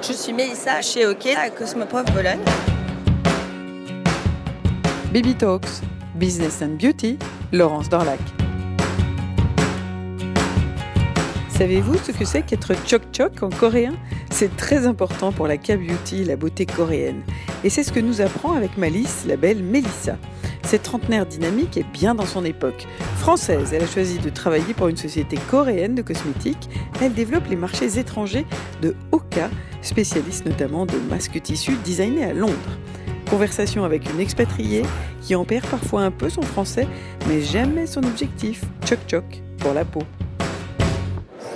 Je suis Mélissa chez OK à Cosmoprof Bologne. Baby Talks, Business and Beauty, Laurence Dorlac. Savez-vous ce que c'est qu'être chok chok en coréen? C'est très important pour la K-beauty, la beauté coréenne. Et c'est ce que nous apprend avec Malice, la belle Mélissa. Cette trentenaire dynamique est bien dans son époque. Française, elle a choisi de travailler pour une société coréenne de cosmétiques. Elle développe les marchés étrangers de Oka, spécialiste notamment de masques tissus designés à Londres. Conversation avec une expatriée qui en parfois un peu son français, mais jamais son objectif, choc choc, pour la peau.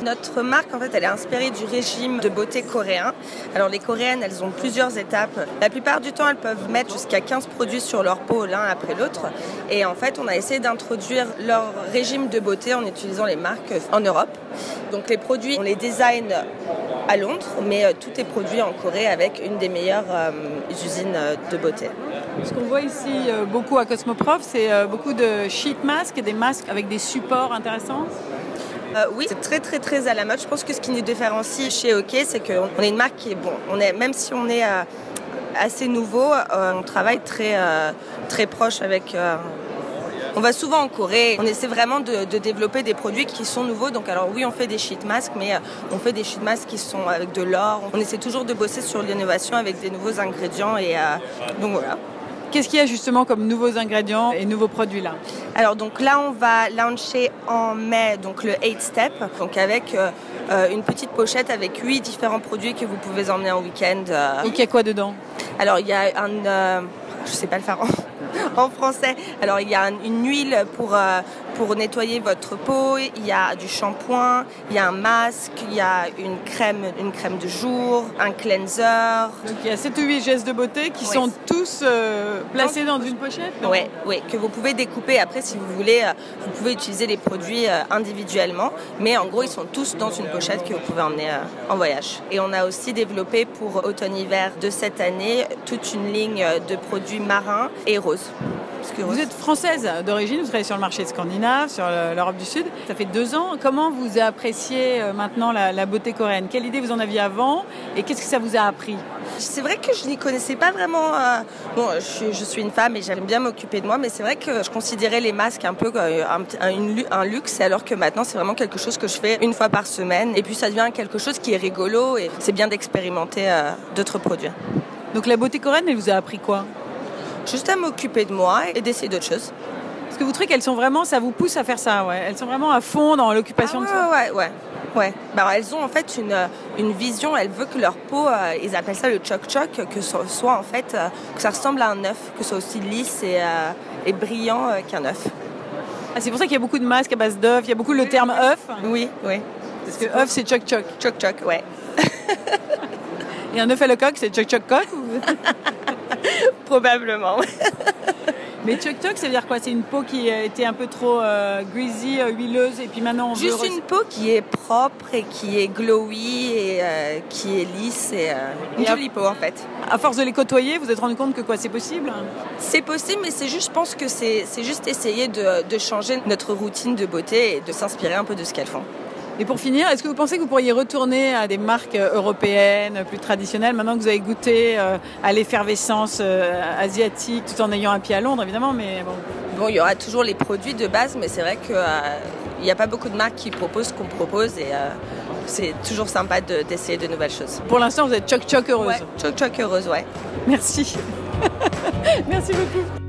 Notre marque, en fait, elle est inspirée du régime de beauté coréen. Alors, les coréennes, elles ont plusieurs étapes. La plupart du temps, elles peuvent mettre jusqu'à 15 produits sur leur peau l'un après l'autre. Et en fait, on a essayé d'introduire leur régime de beauté en utilisant les marques en Europe. Donc, les produits, on les design à Londres, mais euh, tout est produit en Corée avec une des meilleures euh, usines euh, de beauté. Ce qu'on voit ici beaucoup à Cosmoprof, c'est beaucoup de sheet masks des masques avec des supports intéressants. Euh, oui, c'est très très à la mode. Je pense que ce qui nous différencie chez OK, c'est qu'on est une marque qui est bon. Même si on est euh, assez nouveau, euh, on travaille très très proche avec. on va souvent en Corée. On essaie vraiment de, développer des produits qui sont nouveaux. Donc alors oui, on fait des sheet masks, mais on fait des sheet masks qui sont avec de l'or. On essaie toujours de bosser sur l'innovation avec des nouveaux ingrédients et donc voilà. Qu'est-ce qu'il y a justement comme nouveaux ingrédients et nouveaux produits là Alors donc là on va lancer en mai donc le 8 Step, donc avec euh, euh, une petite pochette avec huit différents produits que vous pouvez emmener en week-end. Euh. Et il y a quoi dedans? Alors il y a un, je sais pas le faire en français. Alors il y a une huile pour, euh, pour nettoyer votre peau, il y a du shampoing, il y a un masque, il y a une crème, une crème de jour, un cleanser. Donc il y a 7 ou 8 gestes de beauté qui sont tous euh, placés dans, une pochette Oui, oui, que vous pouvez découper. Après, si vous voulez, euh, vous pouvez utiliser les produits individuellement, mais en gros, ils sont tous dans une pochette que vous pouvez emmener en voyage. Et on a aussi développé pour automne-hiver de cette année toute une ligne de produits marins et roses. Vous êtes française d'origine, vous travaillez sur le marché scandinave, sur l'Europe du Sud. Ça fait deux ans. Comment vous appréciez euh, maintenant la, beauté coréenne? Quelle idée vous en aviez avant et qu'est-ce que ça vous a appris? C'est vrai que je n'y connaissais pas vraiment. Euh, bon, je, suis une femme et j'aime bien m'occuper de moi, mais c'est vrai que je considérais les masques un peu comme un, un, luxe, alors que maintenant c'est vraiment quelque chose que je fais une fois par semaine. Et puis ça devient quelque chose qui est rigolo et c'est bien d'expérimenter euh, d'autres produits. Donc la beauté coréenne, elle vous a appris quoi? Juste à m'occuper de moi et d'essayer d'autres choses. Parce que vous trouvez qu'elles sont vraiment, ça vous pousse à faire ça, ouais. Elles sont vraiment à fond dans l'occupation ah de soi. Ouais, ouais, ouais. Bah, elles ont en fait une, une vision, elles veulent que leur peau, euh, ils appellent ça le choc-choc, que ce soit en fait, euh, que ça ressemble à un œuf, que ce soit aussi lisse et, euh, et brillant qu'un œuf. Ah, c'est pour ça qu'il y a beaucoup de masques à base d'œufs, il y a beaucoup le terme œuf. Oui, oui. Parce que œuf, c'est choc-choc. Choc-choc, ouais. et un œuf à le coq, c'est choc-choc-coq Probablement. Mais Chuck Chuck, ça veut dire quoi? C'est une peau qui était un peu trop euh, greasy, euh, huileuse, et puis maintenant on Juste une peau qui est propre et qui est glowy et euh, qui est lisse et une jolie peau en fait. À force de les côtoyer, vous vous êtes rendu compte que quoi, c'est possible? C'est possible, mais c'est juste, je pense que c'est juste essayer de, de changer notre routine de beauté et de s'inspirer un peu de ce qu'elles font. Et pour finir, est-ce que vous pensez que vous pourriez retourner à des marques euh, européennes plus traditionnelles maintenant que vous avez goûté euh, à l'effervescence euh, asiatique tout en ayant un pied à Londres évidemment mais bon. Bon, il y aura toujours les produits de base mais c'est vrai qu'il n'y a pas beaucoup de marques qui proposent ce qu'on propose et c'est toujours sympa d'essayer de, nouvelles choses. Pour l'instant, vous êtes choc choc heureuse. choc choc heureuse, ouais. Merci. Merci beaucoup.